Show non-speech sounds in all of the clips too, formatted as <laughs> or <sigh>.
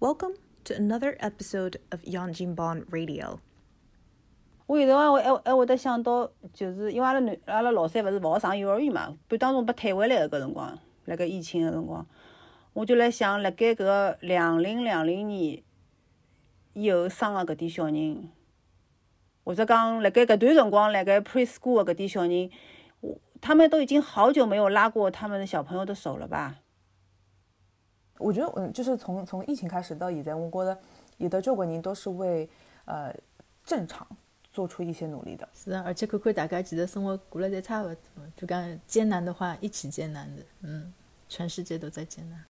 Welcome to another episode of Yanjinban Radio. 我有辰光会还还会得想到，就是因为阿拉囡阿拉老三勿是勿好上幼儿园嘛，半当中被退回来个搿辰光，辣盖疫情个辰光，我就辣想，辣盖搿个两零两零年以后生个搿点小人，或者讲辣盖搿段辰光辣盖 preschool 个搿点小人，他们都已经好久没有拉过他们的小朋友的手了吧？我觉得，嗯，就是从从疫情开始到现在，我觉得有的交关人都是为呃正常做出一些努力的。是啊，而且看看大家其实生活过了侪差不多，就讲艰难的话一起艰难的，嗯，全世界都在艰难。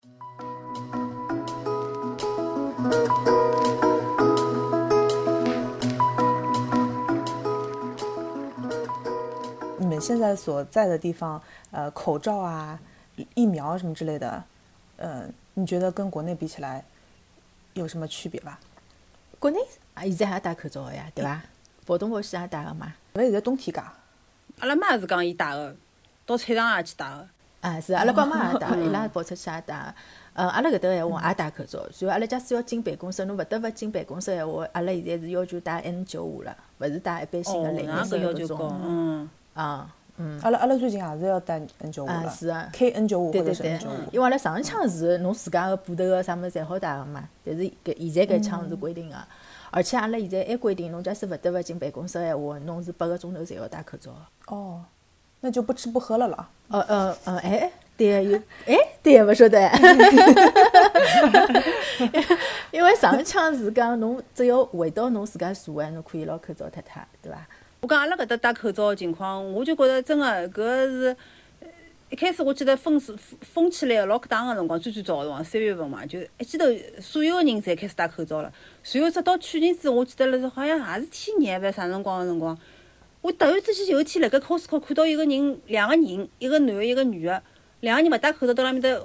你们现在所在的地方，呃，口罩啊、疫疫苗什么之类的，呃，你觉得跟国内比起来有什么区别伐？国内啊，现在还戴口罩个呀，对伐？跑东跑西也戴个嘛。因为现在冬天介，阿拉妈是讲伊戴个，到菜场也去戴个。啊，是阿拉爸妈也戴，<laughs> 伊拉跑出去也戴。嗯，阿拉搿搭个闲话也戴口罩。然后阿拉假使要进办公室，侬勿得勿进办公室闲话，阿拉现在是要求戴 N 九五了，勿是戴一般性个零那色个要求高。嗯。啊，嗯。阿拉阿拉最近也是要戴 N 九五啊，了是啊。，K N 九五或者是 N 九五。，因为阿拉上一枪是侬自家个布头个啥物事侪好戴个嘛，但是搿现在搿枪是规定个，而且阿拉现在还规定，侬假使勿得勿进办公室个闲话，侬是八个钟头侪要戴口罩个。哦，那就不吃不喝了了。呃呃呃，哎，对个有，哎，对个勿晓得，<laughs> 因为上一枪是讲侬只要回到侬自家座位，侬可以拿口罩脱脱，对伐？我讲阿拉搿搭戴口罩个情况，我就觉着真个搿是，一开始我记得封是封起来个 lockdown 个辰光，最最早个辰光三月份嘛，就一记头所有个人侪开始戴口罩了。随后直到去年子，我记得了是好像也是天热还是啥辰光个辰光，我突然之间有一天辣盖 Costco 看到一个人，两个人，一个男个一个女个，两个人勿戴口罩到那面搭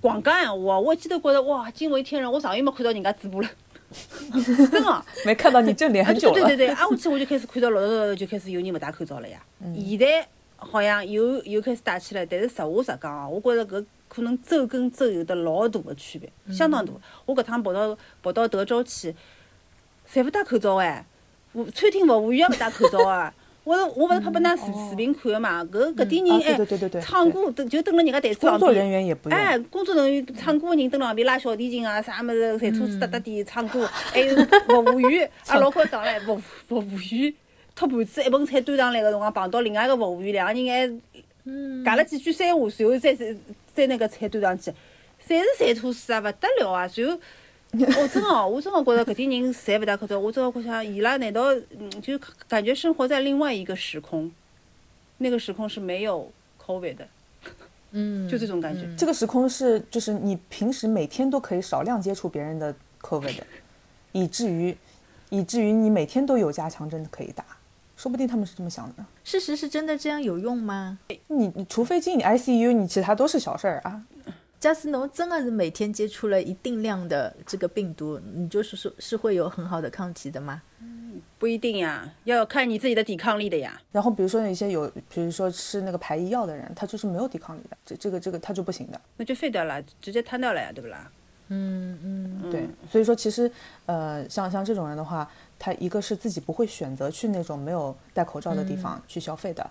狂讲闲话，我一记头觉着哇惊为天人，我上月没看到人家嘴巴了，<laughs> 真的。没看到你正脸啊，很久了。对对对对，挨下去我就开始看到陆陆续续就开始有人勿戴口罩了呀。现在好像又又开始戴起来，但是实话实讲啊，我觉着搿可能州跟州有得老大个区别，相当大。我搿趟跑到跑到德州去，侪勿戴口罩哎，服餐厅服务员也勿戴口罩啊。我我勿是拍拨㑚视视频看个嘛，搿搿点啊人哎，唱歌等就蹲辣人家台子旁工作人边。员也不用。哎，工作人员唱歌个人蹲辣旁边拉小提琴啊，啥物事，踩车子哒哒地唱歌，还 <laughs> 有服务员，啊老夸张唻，服服务员。托盘子一盆菜端上来个辰光，碰到另外一个服务员，两个人还讲了几句三话，随后再再再拿个菜端上去，侪是馋吐水啊，勿得了啊！随后，哦，真的哦，我真的觉得搿点人侪勿戴口罩，我真的觉想，伊拉难道嗯就感觉生活在另外一个时空？那个时空是没有 COVID 的，嗯，<laughs> 就这种感觉。这个时空是就是你平时每天都可以少量接触别人的 COVID，以至于以至于你每天都有加强针可以打，说不定他们是这么想的呢。事实是真的这样有用吗？你你除非进 ICU，你其他都是小事儿啊。假使侬真的是每天接触了一定量的这个病毒，你就是说是会有很好的抗体的吗？不一定呀，要看你自己的抵抗力的呀。然后比如说有一些有，比如说吃那个排异药的人，他就是没有抵抗力的，这这个这个他就不行的。那就废掉了，直接瘫掉了呀，对不啦？嗯嗯，对，所以说其实呃，像像这种人的话，他一个是自己不会选择去那种没有戴口罩的地方去消费的，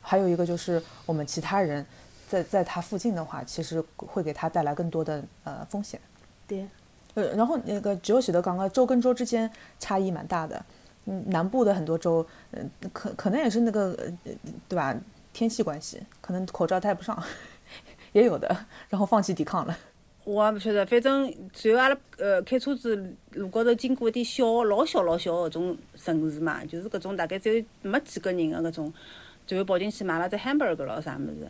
还有一个就是我们其他人在在他附近的话，其实会给他带来更多的呃风险。对，呃，然后那个只有喜德刚刚州跟州之间差异蛮大的，嗯，南部的很多州，嗯、可可能也是那个呃对吧，天气关系，可能口罩戴不上，<laughs> 也有的，然后放弃抵抗了。我也不晓得，反正随后阿拉呃开车子路高头经过一点小老小老小个搿种城市嘛，就是搿种大概只有没几个人个搿种，最后跑进去买了只 hamburger 咾啥物事，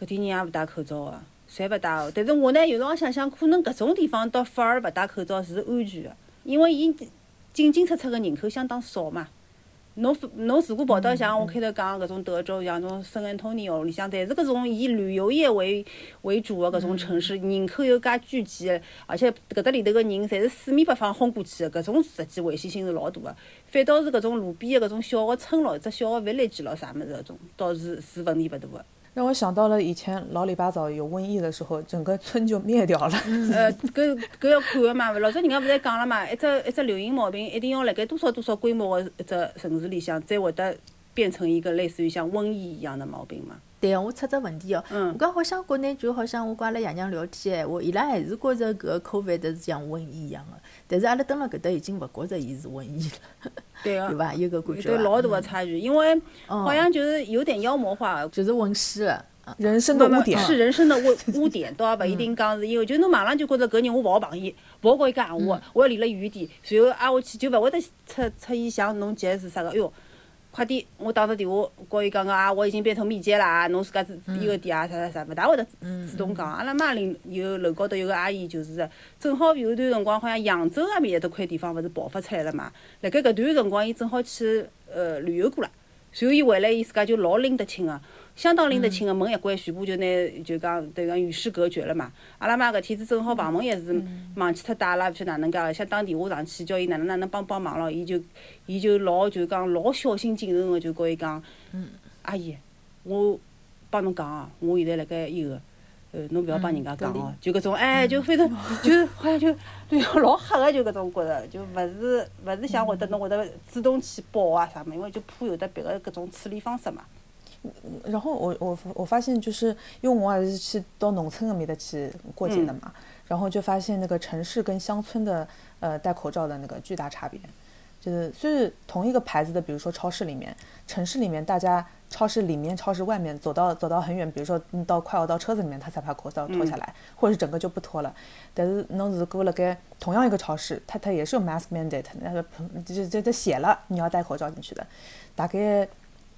搿点人也勿戴口罩个，侪勿戴个。但是我呢有辰光想想，可能搿种地方倒反而勿戴口罩是安全个，因为伊进进出出个人口相当少嘛。侬侬如果跑到像我开头讲搿种德州，像种圣安东尼奥里向，侪是搿种以旅游业为为主个搿种城市，人口又介聚集的，而且搿搭里头个人侪是四面八方轰过去个，搿种实际危险性是老大个。反倒是搿种路边个搿种小个村落，只小个 village 咯啥物事搿种，倒是是问题勿大个。让我想到了以前老里八早有瘟疫的时候，整个村就灭掉了。呃，搿搿要看个嘛，老早人家勿是讲了嘛，一只一只流行毛病一定要辣盖多少多少规模个一只城市里向，才会得变成一个类似于像瘟疫一样的毛病嘛。对个，我出只问题哦。嗯。我讲好像国内就好像我跟阿拉爷娘聊天闲话，伊拉还是觉着搿个 COVID 是像瘟疫一样个，但是阿拉蹲辣搿搭已经勿觉着伊是瘟疫了，对个 <laughs> 对，伐？有搿感觉伐有得老大个差距，因为好像就是有点妖魔化。就是瘟尸了。啊人生的污点，是人生的污污点，倒也勿一定讲是因为，就侬马上就觉着搿人我勿好碰伊，勿好跟伊讲闲话，我要离了远点，随后挨下去就勿会得出出现像侬急是啥个，哎哟，快点，我打个电话告伊讲讲啊，我已经变成密接了啊，侬自家自有个点啊啥啥啥，勿大会得主动讲。阿拉妈领有楼高头有个阿姨，就是正好有一段辰光，好像扬州埃面搭块地方勿是爆发出来了嘛，辣盖搿段辰光，伊正好去呃旅游过了，随后伊回来，伊自家就老拎得清个。相当拎得清个，门一关，全部就拿就讲等于讲与世隔绝了嘛。阿拉妈搿天子正好房门也是忘记脱带了，勿晓得哪能介了，想打电话上去叫伊哪能哪能帮帮忙咯，伊就伊就老就讲老小心谨慎个就告伊讲，阿姨，我帮侬讲哦，我现在辣盖伊个。呃，侬勿要帮人家讲哦，就搿种哎，就反正就好像就对老吓个，就搿种觉着，就勿是勿是像会得侬会得主动去报啊啥么，因为就怕有得别个搿种处理方式嘛。然后我我我发现就是因为我也是去到农村那面的去过节的嘛，然后就发现那个城市跟乡村的呃戴口罩的那个巨大差别，就是虽是同一个牌子的，比如说超市里面，城市里面大家超市里面、超市外面走到走到很远，比如说你到快要到车子里面，他才把口罩脱下来，或者是整个就不脱了。但是侬如果了该同样一个超市，它它也是有 mask mandate，那个就就就写了你要戴口罩进去的，大概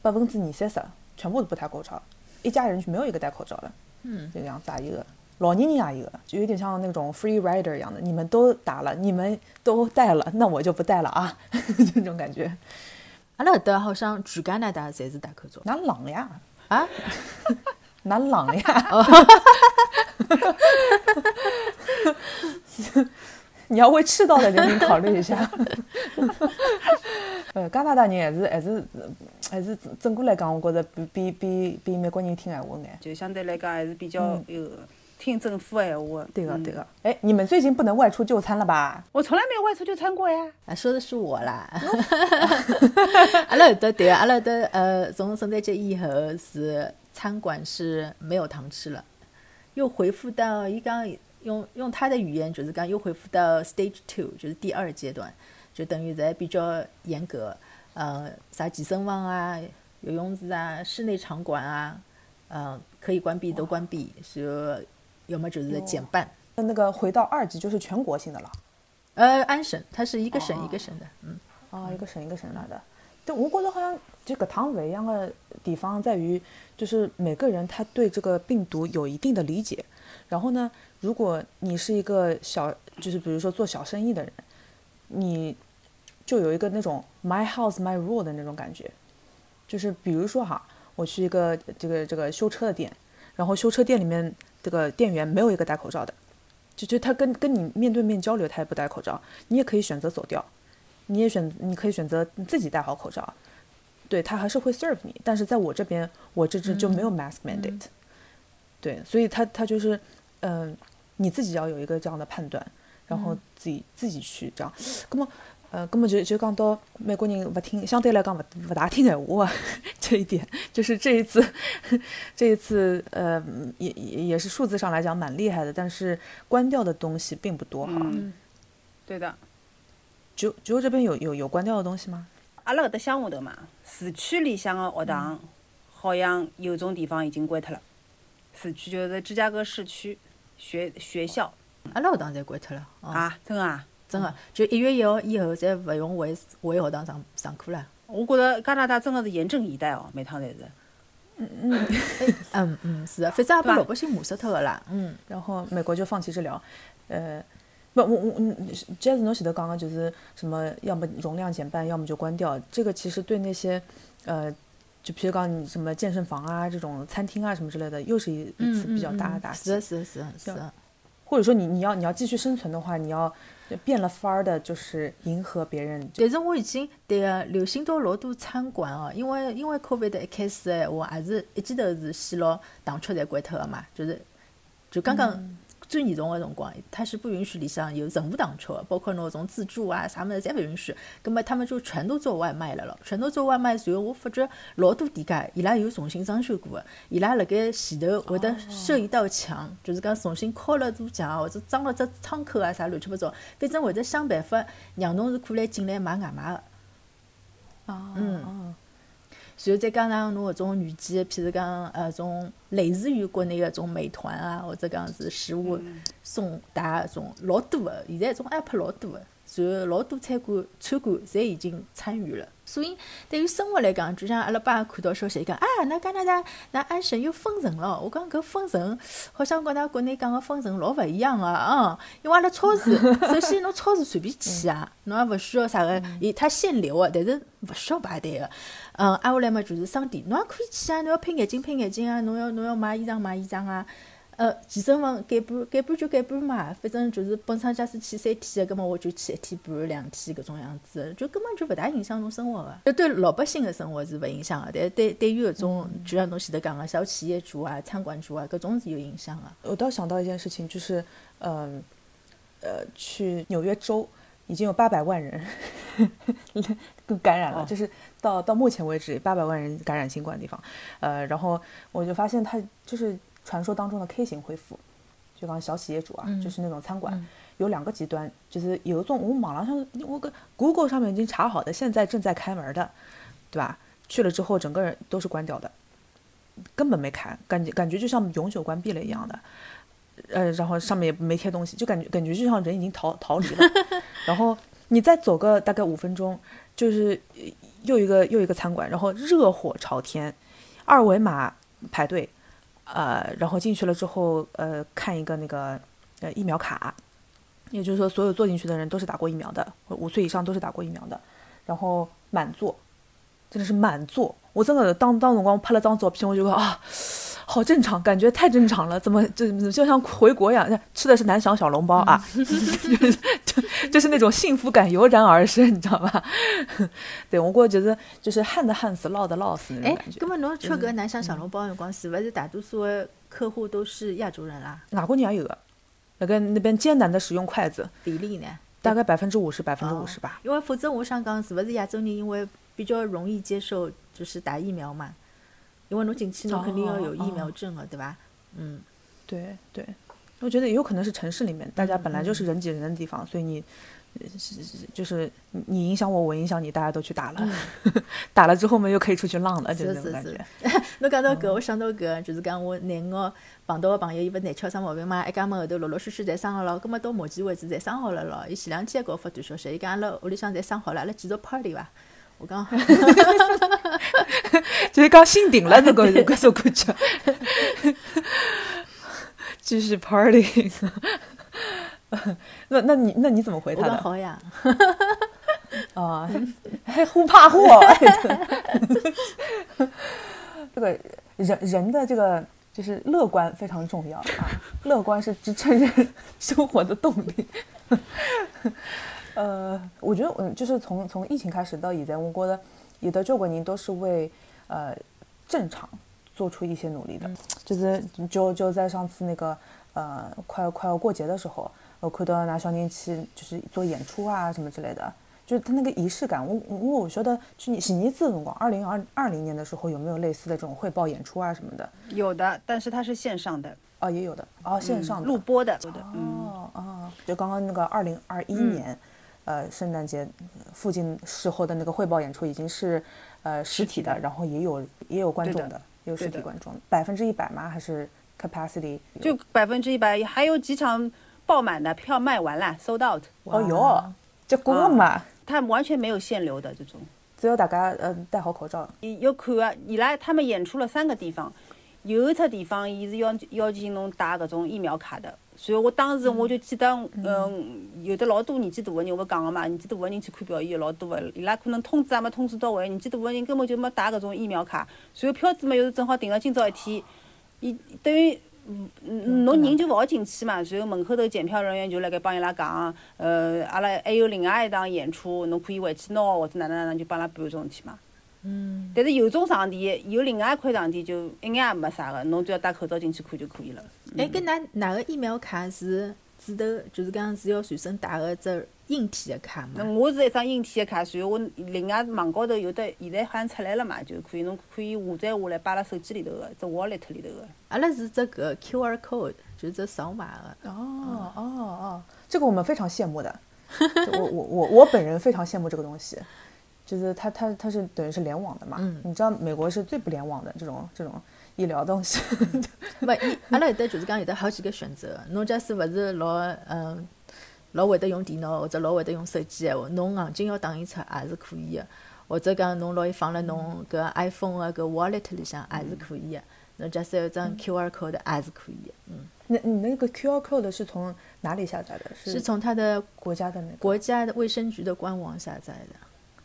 百分之二三十。全部都不戴口罩，一家人就没有一个戴口罩的，嗯，这个样子啊，一个老年人啊，一个就有点像那种 free rider 一样的，你们都打了，你们都戴了，那我就不戴了啊，<laughs> 这种感觉。阿拉搿搭好像全加拿大侪是戴口罩哪冷呀？啊，<laughs> 哪冷呀？<laughs> 你要为赤道的人民考虑一下。呃，加拿大人还是还是还是整个来讲，我觉着比比比比美国人听闲话眼。就相对来讲还是比较有听政府闲话。对个嗯对个。哎，你们最近不能外出就餐了吧？我从来没有外出就餐过呀。啊，说的是我啦。<laughs> 阿拉搿搭对个，阿拉搿搭呃，从圣诞节以后是餐馆是没有堂吃了，又恢复到伊讲用用他的语言就是讲又恢复到 stage two，就是第二阶段，就等于在比较严格，呃，啥健身房啊、游泳池啊、室内场馆啊，嗯、可以关闭都关闭，是要么就是减半。那那个回到二级就是全国性的了。呃，安省，它是一个省一个省的，嗯。啊，一个省一个省来的。但我觉得好像就个趟勿一样的地方在于，就是每个人他对这个病毒有一定的理解。然后呢，如果你是一个小，就是比如说做小生意的人，你就有一个那种 my house my rule 的那种感觉。就是比如说哈，我去一个这个这个修车的店，然后修车店里面这个店员没有一个戴口罩的，就就他跟跟你面对面交流，他也不戴口罩，你也可以选择走掉。你也选，你可以选择你自己戴好口罩，对他还是会 serve 你。但是在我这边，我这只就没有 mask mandate，、对，所以他他就是，嗯、你自己要有一个这样的判断，然后自己、自己去这样。那么，呃，那么就就讲到美国人不听，相对来讲不不大听闲话 <laughs> 这一点，就是这一次，<laughs> 这一次，呃，也也也是数字上来讲蛮厉害的，但是关掉的东西并不多哈。嗯，对的。九九这边有有有关掉的东西吗？阿拉搿搭乡下头嘛，市区里向的学堂，好像有种地方已经关脱了。市区就是芝加哥市区学学校阿拉学堂侪关脱了，哦、啊，真个啊。真个，就一月一号以后，侪勿用回回学堂上上课了。我觉着加拿大真个是严阵以待哦，每趟侪是。嗯嗯，是的，<laughs> 反正也对吧把老百姓骂死脱个啦。嗯，然后美国就放弃治疗，呃，不，我我嗯，Jazz 侬前头讲的就是什么，要么容量减半，要么就关掉。这个其实对那些，呃，就比如讲你什么健身房啊、这种餐厅啊什么之类的，又是一一次比较大的打击。是的，是的，是的，是的。或者说你你要你要继续生存的话，你要变了法儿的，就是迎合别人。但是我已经对个流行到老多餐馆哦，因为因为 COVID 一开始的闲话，也是一记头是先拿糖吃侪关脱个嘛，就是就刚刚最严重个辰光，它是不允许里向有任何糖吃个，包括侬种自助啊啥物事侪勿允许。葛么他们就全都做外卖了咯，全都做外卖。随后我发觉老多店家伊拉有重新装修过个，伊拉辣盖前头会得设一道墙，就是讲重新敲了堵墙啊，或者装了只窗口啊啥乱七八糟，反正会得想办法让侬是可以进来买外卖个。啊，嗯然后再加上侬搿种软件，譬如讲呃种类似于国内搿种美团啊，或者讲是食物送达搿种老多个，现在种 app 老多个，然后老多餐馆餐馆侪已经参与了。所以对于生活来讲，就像阿拉爸看到消息讲啊，那加拿大那安省又封城了。我讲搿封城好像跟㑚国内讲个封城老勿一样个嗯，因为阿拉超市，<laughs> 首先侬超市随便去啊，侬也勿需要啥个，伊它限流个，但是勿需要排队个。嗯，挨下来嘛就是商店，侬也可以去啊，侬要配眼镜配眼镜啊，侬要侬要买衣裳买衣裳啊。呃，健身房减半减半就减半嘛，反正就是本身假使去三天个，葛末我就去一天半两天搿种样子，就根本就勿大影响侬生活个。就对老百姓个生活是勿影响个，但对对于搿种就像侬前头讲个小企业主啊、餐馆主啊，搿种是有影响个。我倒想到一件事情，就是，嗯，呃，去纽约州已经有八百万人 <laughs> 感染了，哦就是到到目前为止八百万人感染新冠的地方，呃，然后我就发现他就是传说当中的 K 型恢复，就讲小企业主啊，就是那种餐馆。有两个极端，就是有一种我网上我跟 Google 上面已经查好的，现在正在开门的，对吧？去了之后整个人都是关掉的，根本没开，感觉感觉就像永久关闭了一样的。呃，然后上面也没贴东西，就感觉感觉就像人已经逃逃离了。<laughs> 然后你再走个大概五分钟，就是呃又一个又一个餐馆，然后热火朝天，二维码排队，呃，然后进去了之后，呃，看一个那个呃疫苗卡，也就是说所有坐进去的人都是打过疫苗的，五岁以上都是打过疫苗的，然后满座，真的是满座。我真的当当辰光拍了张照片，我就说啊。好正常，感觉太正常了，怎么就就像回国一样？吃的是南翔小笼包啊，<laughs> 就是就就是那种幸福感油然而生，你知道吧？<laughs> 对我过觉得就是旱的旱死，涝的涝死那种哎感，觉。葛末侬吃个南翔小笼包个辰光，是勿是大多数个客户都是亚洲人啦？外国人也有的，那个那边艰难的使用筷子，比例呢？大概百分之五十，百分之五十吧。因为否则我想讲，是不是亚洲人因为比较容易接受就是打疫苗嘛？因为侬进去侬肯定要有疫苗证个，对伐？嗯，对对，我觉得也有可能是城市里面，大家本来就是人挤人的地方，所以你。呃是是就是你你影响我，我影响你，大家都去打了，<laughs> 打了之后嘛，又可以出去浪了，就是那种感是觉。<laughs> 侬讲到搿，我想到搿，就是讲我廿五号碰到个朋友，伊勿是难吃生毛病嘛，一家门后头陆陆续续侪生好了，葛末到目前为止侪生好了咯。伊前两天还给我发短消息，伊讲阿拉屋里向侪生好了，阿拉继续 party 伐？我刚 <laughs> 就是刚心定了，那个搿种感觉，<laughs> 继续 party。<laughs> 那那你那你怎么回我他的讲好呀，啊？还呼怕货，这个人人的这个就是乐观非常重要啊，乐观是支撑人生活的动力。呃，我觉得嗯，就是从从疫情开始到现在，我觉得有的交关人都是为呃正常做出一些努力的，就是就就在上次那个呃快快要过节的时候，我看到拿小人去就是做演出啊什么之类的。就是他那个仪式感，我我我觉得去年喜尼字的辰光，二零二二零年的时候有没有类似的这种汇报演出啊什么的？有的，但是它是线上的，哦，也有的，哦，线上的、录播的，有的，嗯，哦哦，就刚刚那个二零二一年，呃，圣诞节附近时候的那个汇报演出已经是呃实体的，然后也有也有观众的有实体观众，百分之一百吗？还是 capacity？就百分之一百，还有几场爆满的票卖完了，sold out，哦哟，结果嘛，他完全没有限流的这种。只要大家呃戴好口罩，伊要看啊，伊拉他们演出了三个地方，有一只地方伊是要要求侬带搿种疫苗卡的。所以我当时我就记得，嗯，有的老多年纪大个人，我讲个嘛，年纪大个人去看表演老多个，伊拉可能通知也没通知到位，年纪大个人根本就没带搿种疫苗卡。随后票子嘛又是正好订了今朝一天，伊等于嗯，侬人就勿好进去嘛，然后门口头检票人员就辣盖帮伊拉讲，呃，阿拉还有另外一档演出，侬可以回去拿或者哪能哪能就帮伊拉办种事体嘛。嗯。但是有种场地，有另外一块场地就一眼也没啥个，侬只要戴口罩进去看就可以了。哎，搿㑚哪个疫苗卡是指头，就是讲是要随身带个只硬体的卡嘛？我是一张硬体的卡，然后我另外网高头有的，现在好像出来了嘛，就可以侬可以下载下来摆辣手机里头个，只 wallet 里头个。阿拉是只搿 QR code，就是只扫码的。哦哦哦，这个我们非常羡慕的。<laughs> 我我我我本人非常羡慕这个东西，就是它它它是等于是联网的嘛。嗯。你知道美国是最不联网的这种这种医疗东西。<laughs> 勿，阿拉有得就是讲有得好几个选择，侬假使勿是老嗯。老会得用电脑或者老会得用手机闲话，侬硬劲要打印出也是可以的，或者讲侬拿伊放辣侬搿 iPhone 个搿 wallet 里向也是可以的。侬假使有张 QR code 也是可以的。嗯，那你那个 QR code 是从哪里下载的？是从他的国家的那国家的卫生局的官网下载的。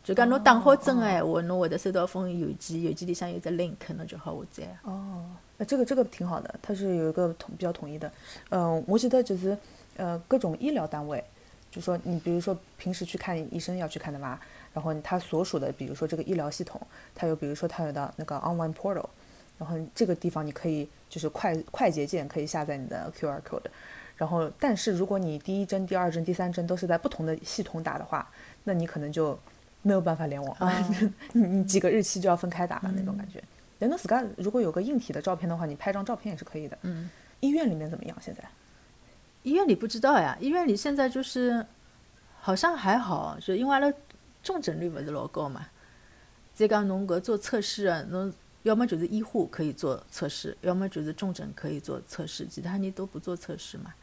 就讲侬打好针个闲话，侬会得收到封邮件，邮件里向有只 link，侬就好下载。哦，那这个这个挺好的，它是有一个统比较统一的。嗯，我记得就是。呃，各种医疗单位，就说你比如说平时去看医生要去看的嘛，然后他所属的，比如说这个医疗系统，它有比如说它有的那个 online portal，然后这个地方你可以就是快快捷键可以下载你的 QR code，然后但是如果你第一针、第二针、第三针都是在不同的系统打的话，那你可能就没有办法联网，<laughs> 你你几个日期就要分开打的那种感觉。人的 scan 如果有个硬体的照片的话，你拍张照片也是可以的。嗯，医院里面怎么样现在？医院里不知道呀，医院里现在就是好像还好，就因为阿拉重症率不是老高嘛。再讲侬搿做测试啊，侬要么就是医护可以做测试，要么就是重症可以做测试，其他人都不做测试嘛。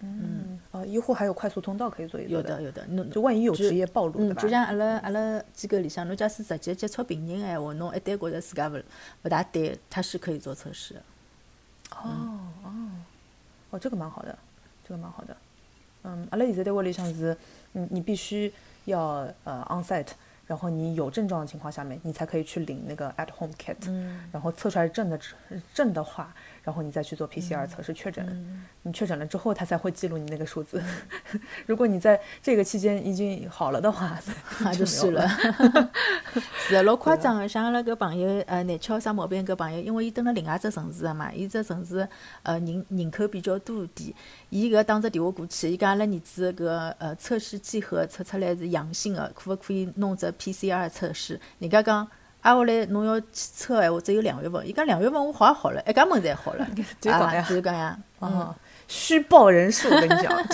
嗯，哦，医护还有快速通道可以做一有的有的，侬就万一有职业暴露，对就像阿拉阿拉机构里向，侬假使直接接触病人闲话，侬一旦觉着自家勿勿大对，他是可以做测试。哦哦。哦，这个蛮好的，这个蛮好的。嗯，阿拉现在单位里向是，嗯，你必须要呃 on site，然后你有症状的情况下面，你才可以去领那个 at home kit，然后测出来正的正的话。然后你再去做 PCR 测试确诊，你确诊了之后，他才会记录你那个数字。<laughs> 如果你在这个期间已经好了的话，那就是了。是老夸张的，像阿拉搿朋友，呃，难吃啥毛病搿朋友，因为伊蹲辣另外一只城市个嘛，伊只城市呃人人口比较多点，伊搿打只电话过去，伊讲阿拉儿子搿呃测试结果测出来是阳性的，可勿可以弄只 PCR 测试？人家讲。挨下来侬要去测闲话，只有两月份。伊讲两月份我好也好了，一家门侪好了。<laughs> 就讲呀，就是讲呀。<laughs> 哦，虚报人数，我跟你讲。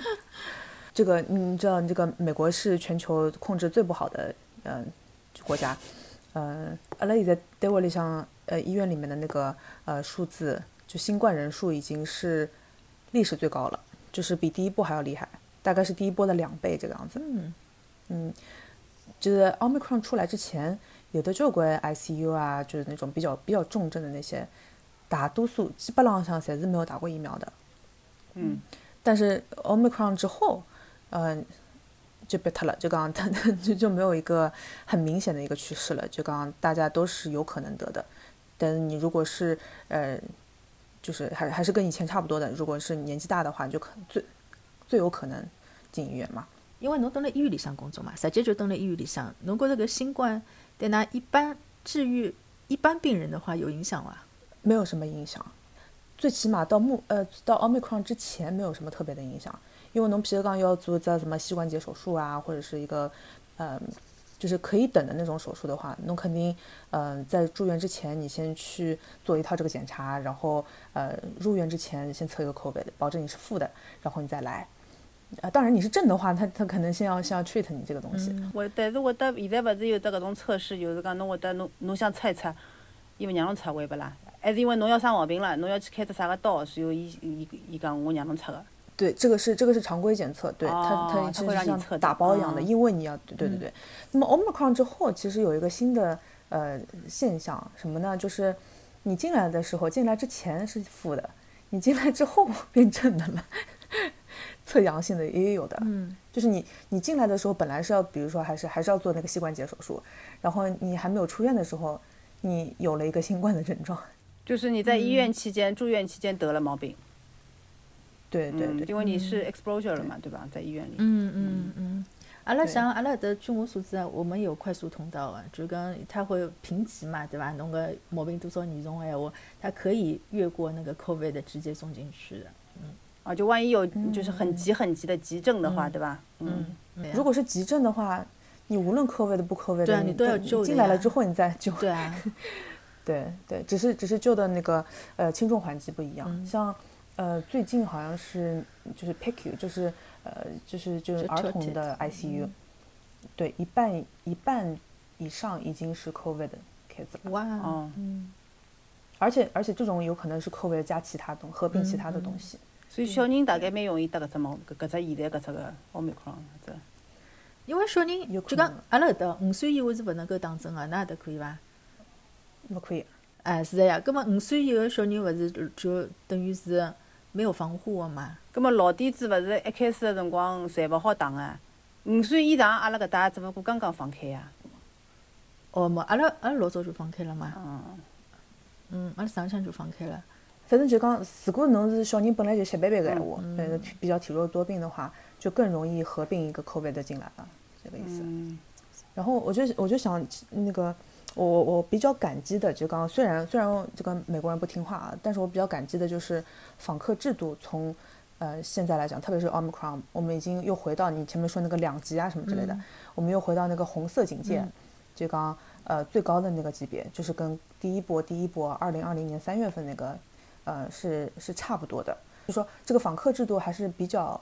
<laughs> 这个你知道，这个美国是全球控制最不好的嗯国家。嗯，阿拉现在单位里向呃医院里面的那个呃数字，就新冠人数已经是历史最高了，就是比第一波还要厉害，大概是第一波的两倍这个样子。嗯嗯，就是 Omicron 出来之前。有的交关 ICU 啊，就是那种比较比较重症的那些，大多数基本上侪是没有打过疫苗的。嗯。但是 Omicron 之后，嗯，就别特了，就刚刚 <laughs> 就就没有一个很明显的一个趋势了，就刚刚大家都是有可能得的。但是你如果是呃，就是还还是跟以前差不多的，如果是年纪大的话，就可最最有可能进医院嘛。因为侬蹲辣医院里向工作嘛，实际就蹲辣医院里向，侬觉着搿新冠。对那一般治愈一般病人的话有影响吗？没有什么影响，最起码到目呃到奥密克戎之前没有什么特别的影响。因为侬皮如讲要做在什么膝关节手术啊，或者是一个呃就是可以等的那种手术的话，侬肯定嗯在住院之前你先去做一套这个检查，然后呃入院之前先测一个 COVID，保证你是负的，然后你再来。啊，当然你是正的话，他他可能先要先要 treat 你这个东西。我但是我得现在勿是有得搿种测试，就是讲侬会得侬侬想测一测，伊勿让侬测会不啦？还是因为侬要生毛病了，侬要去开只啥个刀，然后伊伊伊讲我让侬测个。对，这个是这个是常规检测，对他他是像打包一样的，因为你要对对对。那么 Omicron 之后，其实有一个新的呃现象，什么呢？就是你进来的时候，进来之前是负的，你进来之后变正的了。测阳性的也有的，嗯，就是你你进来的时候本来是要，比如说还是还是要做那个膝关节手术，然后你还没有出院的时候，你有了一个新冠的症状，<laughs> 就是你在医院期间、住院期间得了毛病，嗯，对对对，因为你是 exposure 了嘛，对。吧？在医院里，嗯嗯嗯。阿拉对。像阿拉的，据我所知啊，我们有快速通道啊，就讲它会评级嘛，对吧？侬个毛病多少严重的闲话，它可以越过那个 COVID 的直接送进去的。啊，就万一有就是很急很急的急症的话，对吧？嗯，如果是急症的话，你无论科位的不科位的，你对啊你都要救进来了之后你再救。对啊，<laughs> 对对，只是只是救的那个呃轻重缓急不一样。嗯。像呃最近好像是就是 PICU，就是呃就是就是儿童的 ICU，、对一半一半以上已经是 COVID 的 case 了，哇，哦，而且而且这种有可能是 COVID 加其他东合并其他的东西。所以小人大概蛮容易得搿只毛搿搿只现在搿只个奥密克戎只。因为小人就讲阿拉搿搭五岁以后是勿能够打针个，㑚搿搭可以伐？勿可以，哎，是的呀。葛末五岁以后小人勿是就等于是没有防护个嘛？葛末老底子勿是一开始个辰光侪勿好打个，五岁以上阿拉搿搭只勿过刚刚放开呀。哦，没，阿拉阿拉老早就放开了嘛。嗯，嗯，阿拉上腔就放开了。反正就讲，如果侬是小人本来就血白白的闲话，呃比较体弱多病的话，就更容易合并一个 COVID 的进来了，这个意思。嗯。然后我就我就想那个，我我我比较感激的，就刚刚虽然虽然这个美国人不听话啊，但是我比较感激的就是访客制度从呃现在来讲，特别是 Omicron，我们已经又回到你前面说那个两级啊什么之类的，我们又回到那个红色警戒，就刚呃最高的那个级别，就是跟第一波第一波二零二零年三月份那个呃是是差不多的，就说这个访客制度还是比较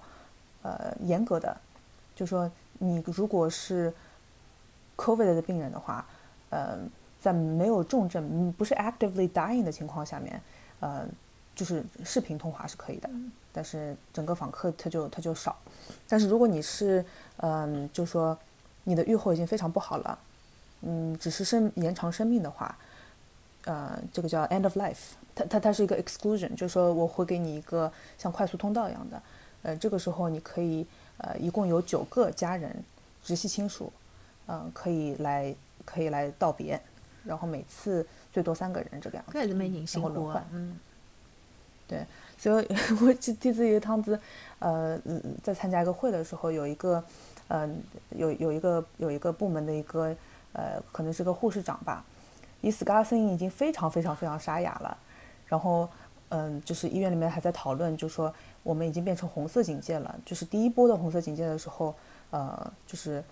呃严格的，就说你如果是 COVID 的病人的话，呃，在没有重症、嗯不是 actively dying 的情况下面，呃，就是视频通话是可以的，但是整个访客他就他就少。但是如果你是，嗯、就说你的预后已经非常不好了，嗯，只是生延长生命的话，呃，这个叫 end of life，它它它是一个 exclusion，就是说我会给你一个像快速通道一样的，呃，这个时候你可以，呃，一共有九个家人、直系亲属，嗯、可以来可以来道别，然后每次最多三个人这个样子。然后轮换。嗯，对，所以 <laughs> 我记第一次有一趟子，呃，嗯在参加一个会的时候，有一个，嗯、有有一个有一个部门的一个，呃，可能是个护士长吧，伊斯嘎的声音已经非常非常非常沙哑了，然后，嗯，就是医院里面还在讨论，就说我们已经变成红色警戒了，就是第一波的红色警戒的时候，呃，就是，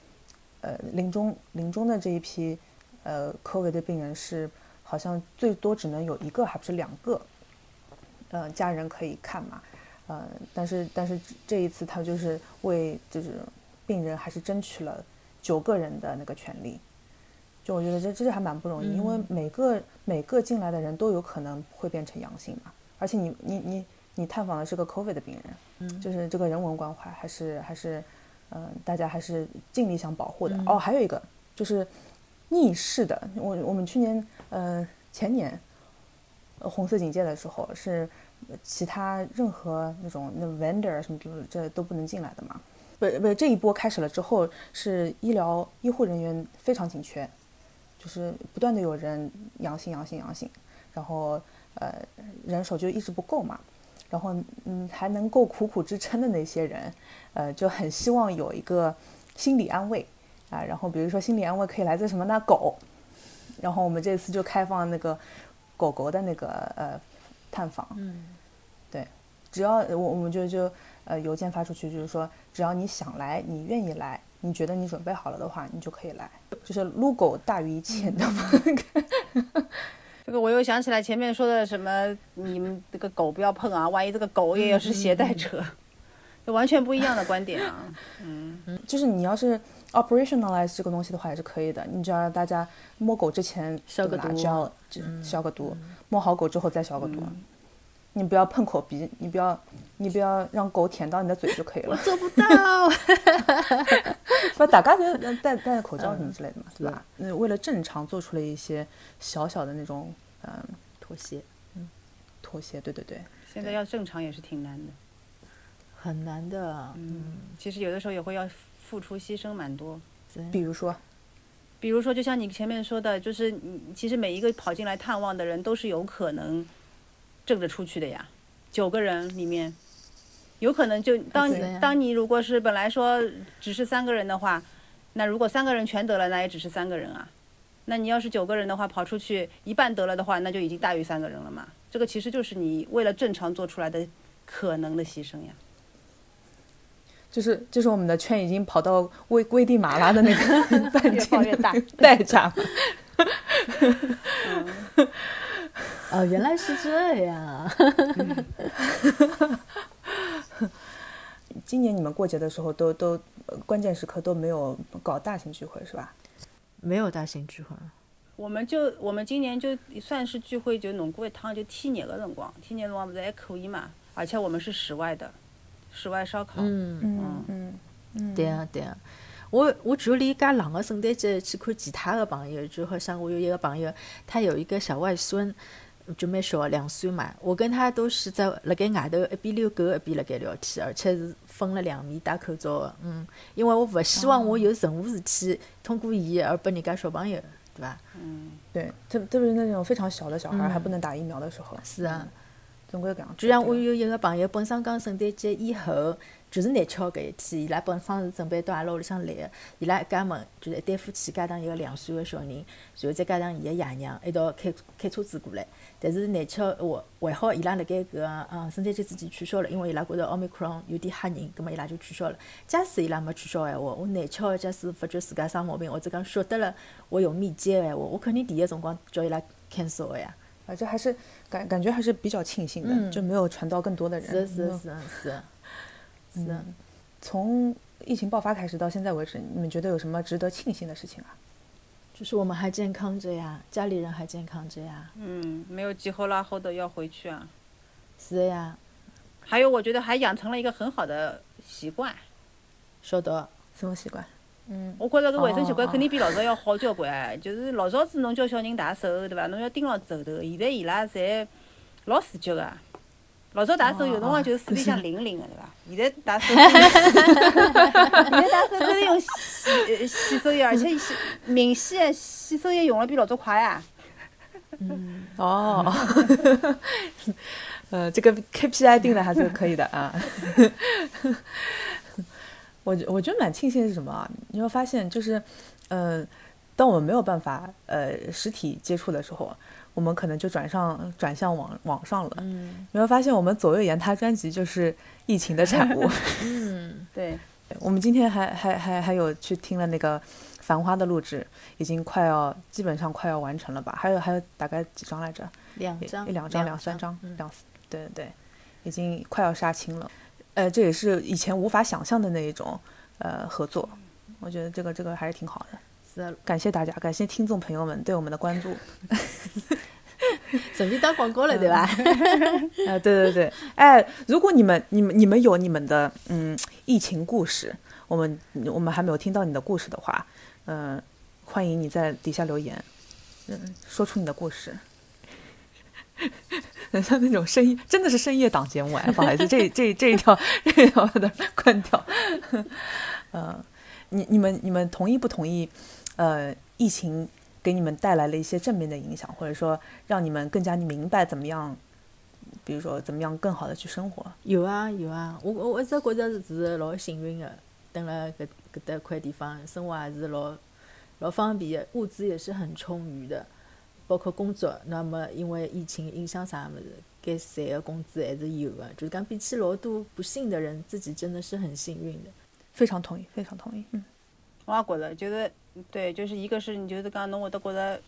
呃，临终临终的这一批，呃科维的病人是好像最多只能有一个，还不是两个，呃，家人可以看嘛，呃，但是但是这一次他就是为就是病人还是争取了九个人的那个权利，就我觉得这这还蛮不容易，因为每个每个进来的人都有可能会变成阳性嘛，而且你你你你探访的是个 COVID 的病人，嗯，就是这个人文关怀还是还是，嗯、大家还是尽力想保护的。哦，还有一个就是逆势的，我我们去年呃前年呃红色警戒的时候是呃其他任何那种那 vendor 什么这这都不能进来的嘛。不不，这一波开始了之后，是医疗医护人员非常紧缺，就是不断的有人阳性阳性阳性，然后呃人手就一直不够嘛。然后嗯还能够苦苦支撑的那些人，呃就很希望有一个心理安慰啊。然后比如说心理安慰可以来自什么呢？狗。然后我们这次就开放那个狗狗的那个呃探访，嗯，对，只要我我们就就呃邮件发出去，就是说只要你想来，你愿意来，你觉得你准备好了的话，你就可以来，就是撸狗大于一切，你知道吗？这个我又想起来前面说的什么，你们这个狗不要碰啊，万一这个狗也有是携带者，就完全不一样的观点啊。<laughs> 嗯就是你要是 operationalize 这个东西的话，也是可以的。你只要让大家摸狗之前消个毒只要就消个毒，摸好狗之后再消个毒。你不要碰口鼻，你不要你不要让狗舔到你的嘴就可以了。做不到。<laughs> 不，大家就戴戴口罩什么之类的嘛，对吧？那，为了正常做出了一些小小的那种嗯妥协妥协，对对对。现在要正常也是挺难的，很难的，嗯，其实有的时候也会要付出牺牲蛮多。比如说，比如说，就像你前面说的，就是你其实每一个跑进来探望的人都是有可能挣着出去的呀。九个人里面，有可能就当你当你如果是本来说只是三个人的话，那如果三个人全得了，那也只是三个人啊。那你要是九个人的话，跑出去一半得了的话，那就已经大于三个人了嘛。这个其实就是你为了正常做出来的可能的牺牲呀。就是就是我们的圈已经跑到危危地马拉的那个 <laughs> 半跑越大的 <laughs> 代价。<laughs> 哦，原来是这样。今年你们过节的时候都都呃关键时刻都没有搞大型聚会是吧？没有大型聚会，我们就我们今年就算是聚会，就弄过一趟，就天热的辰光，天热辰光不是还可以嘛？而且我们是室外的，室外烧烤。嗯，嗯嗯嗯，对啊对啊。我我就离介冷个圣诞节去看其他的朋友，就好像我有一个朋友，他有一个小外孙，就蛮小，两岁嘛。我跟他都是在辣盖外头一边遛狗一边辣盖聊天，而且是分了两面戴口罩的。嗯，因为我勿希望我有任何事体通过伊而拨人家小朋友，对伐？嗯对，特特别是那种非常小的小孩儿还不能打疫苗的时候，是啊。总归搿样子。就像我有一个朋友，本身讲圣诞节以后就是廿七号搿一天，伊拉本身是准备到阿拉屋里向来个，伊拉一家门就是一对夫妻加上一个两岁个小人，然后再加上伊个爷娘一道开开车子过来。但是廿七号还还好，伊拉辣盖搿个嗯圣诞节之前取消了，因为伊拉觉着奥密克戎有点吓人，葛末伊拉就取消了。假使伊拉没取消个闲话，我廿七号假使发觉自家生毛病，或者讲晓得了我有密接个闲话，我肯定第一辰光叫伊拉 cancel 个呀。啊，这还是感感觉还是比较庆幸的，嗯就没有传到更多的人。是是是是是。是。从疫情爆发开始到现在为止，你们觉得有什么值得庆幸的事情啊？就是我们还健康着呀，家里人还健康着呀，嗯，没有急吼拉吼的要回去啊。是的呀，还有，我觉得还养成了一个很好的习惯。晓得。什么习惯？嗯，我觉着搿卫生习惯哦肯定比老早要好交关。就是老早子侬叫小人洗手，对伐？侬要盯牢手头。现在伊拉侪老自觉个。老早洗手有辰光就是水里向淋淋的，对伐？现在洗手，现在洗手都是用洗呃洗手液，而且洗明显的洗手液用了比老早快啊。哦，<laughs> 呃，这个 KPI 定的还是可以的啊。<laughs> 我觉我觉得蛮庆幸的是什么啊？你会发现就是，呃，当我们没有办法呃实体接触的时候，我们可能就转上转向网网上了。嗯你会发现我们左右言他专辑就是疫情的产物。<laughs> 嗯，<laughs> 对，我们今天还还还还有去听了那个《繁花》的录制，已经快要基本上快要完成了吧？还有还有大概几张来着？两张，一两张、两三张、嗯两，对对对，已经快要杀青了。呃，这也是以前无法想象的那一种呃合作，我觉得这个这个还是挺好的。是，感谢大家，感谢听众朋友们对我们的关注。顺便打广告了，对吧？<laughs> 啊、对对对，哎，如果你们、你们、你们有你们的嗯疫情故事，我们我们还没有听到你的故事的话，嗯、欢迎你在底下留言，嗯，说出你的故事。<laughs> 很像那种深夜，真的是深夜档节目哎，不好意思，这这这一条这一条把它关掉。<laughs> 呃，你你们你们同意不同意？呃，疫情给你们带来了一些正面的影响，或者说让你们更加明白怎么样，比如说怎么样更好的去生活。有啊有啊，我我我一直觉着是老幸运的，蹲辣搿搿搭块地方，生活还是老老方便的，物资也是很充裕的，包括工作。那么因为疫情影响啥物事，该赚的工资还是有的，就是讲比起老多不幸的人，自己真的是很幸运的。非常同意，非常同意。嗯，我也觉着，就是对，就是一个是你就是讲侬会得觉着，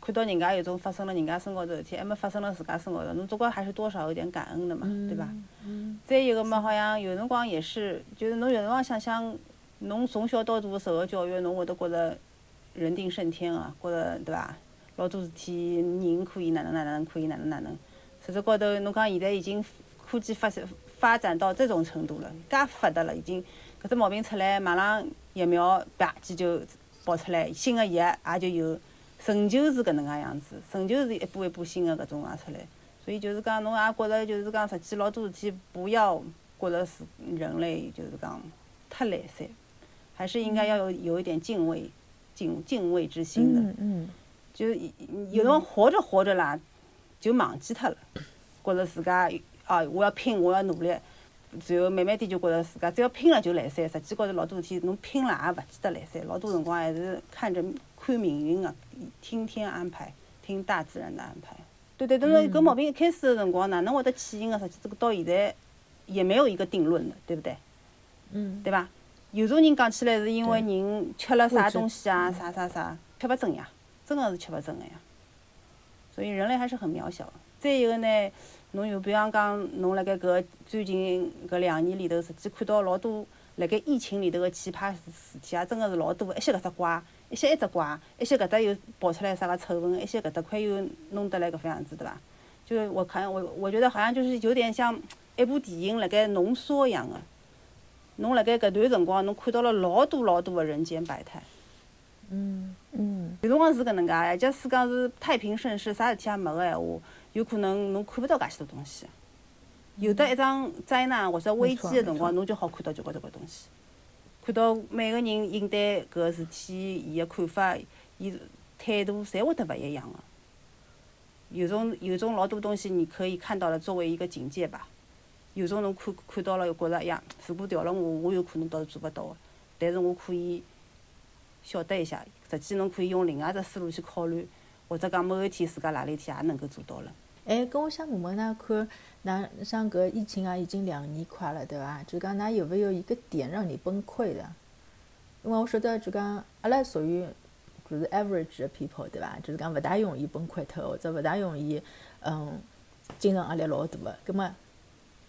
看到人家有种发生了人家身高头事体，还没发生了自家身高头，侬总归还是多少有点感恩的嘛，对伐？嗯再一个嘛，好像有辰光也是，就是侬有辰光想想，侬从小到大受个教育，侬会得觉着人定胜天啊，觉着对伐？老多事体人可以哪能哪能，可以哪能哪能。实质高头，侬讲现在已经科技发展发展到这种程度了，介发达了，已经搿只毛病出来，马上疫苗吧唧就爆出来，新个药也就有，成就是搿能介样子，成就是一步一步新个搿种也出来。所以就是讲，侬也觉着就是讲，实际老多事体不要觉着是人类就是讲太懒散，还是应该要有有一点敬畏，敬敬畏之心的。嗯嗯，就有辰光活着活着啦，就忘记脱了，觉着自家啊，我要拼，我要努力，然后慢慢点就觉着自家只要拼了就来三。实际高头老多事体，侬拼了也勿记得来三。老多辰光还是看着看命运个，听天安排，听大自然的安排。对对，但是搿毛病一开始个辰光哪能会得起因个？实际这个到现在也没有一个定论的，对不对？嗯，对伐？有种人讲起来是因为人吃了啥东西啊，啥啥啥，吃勿准呀，真个是吃勿准个呀。所以人类还是很渺小的。再一个呢，侬就比方讲，侬辣盖搿最近搿两年里头，实际看到老多辣盖疫情里头个奇葩事事体啊，真个是老多的。一歇搿只怪，一些埃只怪，一些搿搭又爆出来啥个丑闻，一些搿搭块又弄得来搿副样子，对伐？就是我看我我觉得好像就是有点像一部电影辣盖浓缩一样个。侬辣盖搿段辰光，侬看到了老多老多个人间百态。嗯，嗯，有辰光是搿能介个，假使讲是太平盛世，啥事体也没个闲话，有可能侬看勿到介许多东西。有得一桩灾难或者危机个辰光，侬就好看到交关交关东西，看到每个人应对搿个事体，伊个看法，伊态度，侪会得勿一样个。有种有种老多东西，你可以看到了，作为一个警戒吧。有种侬看看到了，又觉着哎呀，如果调了我，我有可能倒是做勿到个。但是我可以晓得一下，实际侬可以用另外一只思路去考虑，或者讲某一天自家何里天也能够做到了。哎，跟我想问问㑚看，那像搿疫情啊，已经两年快了，对伐？就讲㑚有勿有一个点让你崩溃的？因为我晓得，就讲阿拉属于就是 average 的 people，对伐？就是讲勿大容易崩溃脱，或者勿大容易，嗯，精神压力老大个。葛末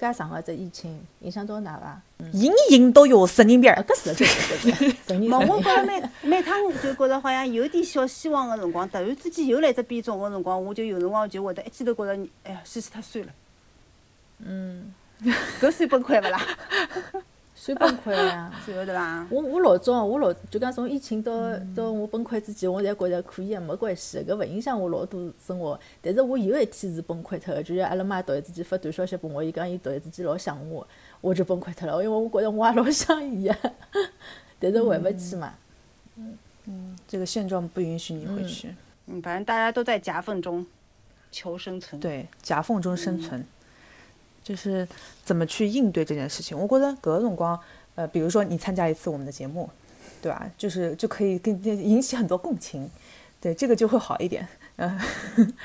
介长个只疫情影响到㑚伐？隐隐都有神经病啊，搿是搿是搿是，承认嘛，我承认。觉着每每趟就觉着好像有点小希望个辰光，突然之间又来只变种个辰光，我就有辰光就会得一记头觉着，哎呀，死死脱算了。嗯，搿算崩溃勿啦？算崩溃呀。算个对伐？我我老早我老就讲从疫情到到我崩溃之前，我侪觉着可以个，没关系个，搿勿影响我老多生活。但是我有一天是崩溃脱个，就是阿拉妈突然之间发短消息拨我，伊讲伊突然之间老想我，我就崩溃脱了，因为我觉着 <laughs> 我也老想伊个，但是回勿去嘛。嗯这个现状不允许你回去。嗯，反正大家都在夹缝中求生存。对，夹缝中生存，就是怎么去应对这件事情。我觉得搿个辰光，呃，比如说你参加一次我们的节目，对吧？就是就可以跟引起很多共情，对，这个就会好一点。嗯，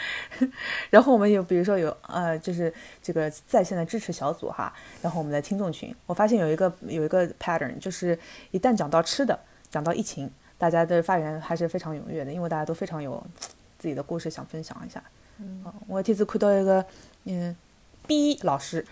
<laughs> 然后我们有，比如说有呃，就是这个在线的支持小组哈，然后我们的听众群，我发现有一个有一个 pattern，就是一旦讲到吃的，讲到疫情，大家的发言还是非常踊跃的，因为大家都非常有自己的故事想分享一下。嗯，我这次看到一个嗯 B 老师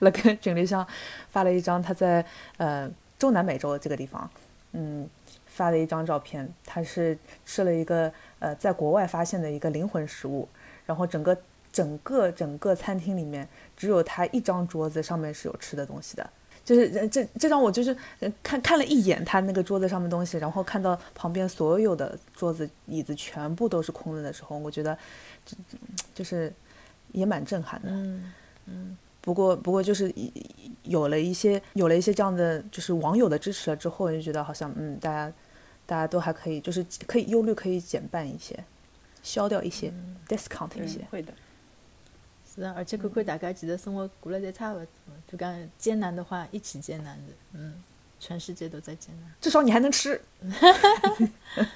辣盖群里上发了一张他在呃中南美洲这个地方，嗯。发了一张照片，他是吃了一个呃在国外发现的一个灵魂食物，然后整个整个整个餐厅里面只有他一张桌子上面是有吃的东西的，就是这这让我就是看看了一眼他那个桌子上面东西，然后看到旁边所有的桌子椅子全部都是空的的时候，我觉得这这就是也蛮震撼的。嗯嗯不过，不过就是有了一些有了一些这样的就是网友的支持了之后，就觉得好像嗯，大家大家都还可以，就是可以忧虑可以减半一些，消掉一些、discount 一些，。会的。是啊，而且看看大家其实生活过了侪差勿多，就讲艰难的话一起艰难的，嗯，全世界都在艰难。至少你还能吃。<laughs>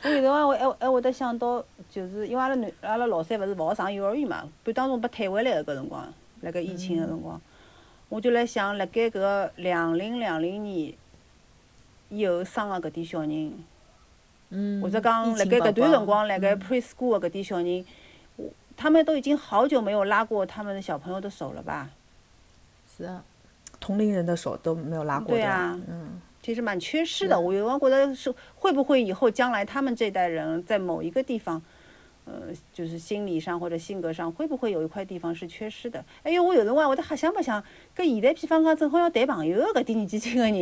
我有辰光会还还会得想到，就是因为阿拉囡阿拉老三勿是勿好上幼儿园嘛，半当中被退回来个搿辰光，辣盖疫情个辰光，我就来想，辣盖搿个两零两零年以后生个搿点小人，嗯，或者讲辣盖搿段辰光辣盖嗯 preschool 个搿点小人，他们都已经好久没有拉过他们的小朋友的手了吧？是啊，同龄人的手都没有拉过的。对啊嗯，其实蛮缺失的。我有辰光觉得是会不会以后将来他们这代人在某一个地方，呃，就是心理上或者性格上，会不会有一块地方是缺失的？哎哟，我有辰光会得瞎想不想，搿现在比方讲正好要谈朋友个搿点年纪轻个人，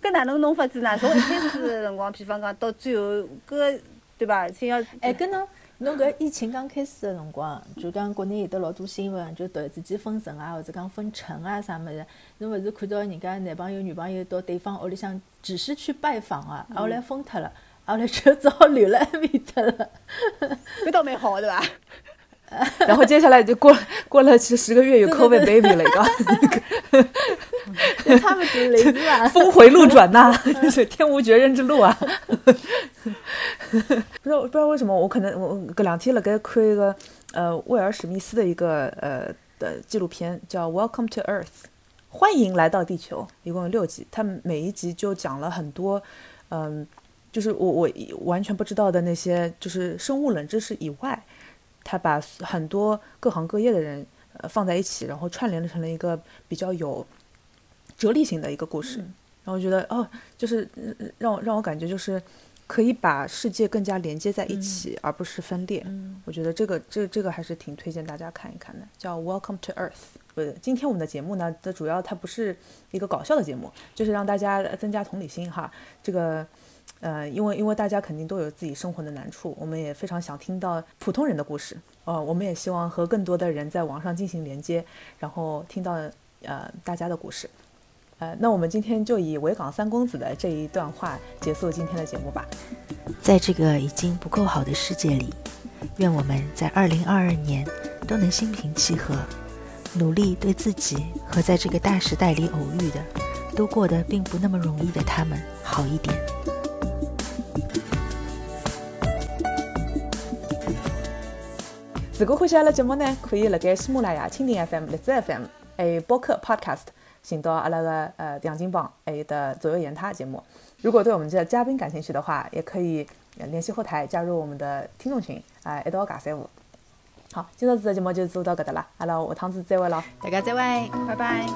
搿哪能弄法子呢？从一开始的辰光，比方讲到最后搿对伐？先要哎，搿侬侬搿疫情刚开始的辰光，就讲国内有得老多新闻，就突然之间封城啊，或者讲封城啊啥物事，侬勿是看到人家男朋友、女朋友到对方屋里向只是去拜访啊，后来封脱了，后来就只好留辣 <laughs> 埃面搭了。搿倒蛮好，对伐？<laughs> 然后接下来就过过了十十个月，有 COVID baby 了，一个。<laughs> <laughs> 峰回路转呐，就是天无绝人之路啊。不知道不知道为什么，我可能我搿两天辣盖看一个呃威尔史密斯的一个呃的纪录片，叫《Welcome to Earth》，欢迎来到地球，一共有六集，它每一集就讲了很多嗯，就是我我完全不知道的那些就是生物冷知识以外。他把很多各行各业的人呃放在一起，然后串联成了一个比较有哲理性的一个故事。然后觉得哦，就是让我让我感觉就是可以把世界更加连接在一起，而不是分裂。我觉得这个这这个还是挺推荐大家看一看的，叫《Welcome to Earth》。不是，今天我们的节目呢，的主要它不是一个搞笑的节目，就是让大家增加同理心哈。这个。呃，因为因为大家肯定都有自己生活的难处，我们也非常想听到普通人的故事。呃，我们也希望和更多的人在网上进行连接，然后听到呃大家的故事。呃，那我们今天就以维港三公子的这一段话结束今天的节目吧。在这个已经不够好的世界里，愿我们在二零二二年都能心平气和，努力对自己和在这个大时代里偶遇的，都过得并不那么容易的他们好一点。如果欢喜阿拉节目呢，可以辣盖喜马拉雅、蜻蜓 FM、荔枝 FM，还有播客 Podcast，寻到阿拉个呃杨金榜，还有的左右言他节目。如果对我们这嘉宾感兴趣的话，也可以联系后台加入我们的听众群啊，一道尬三五。好，今朝这节目就做到搿搭了，阿拉下趟子再会咯，大家再会，拜拜。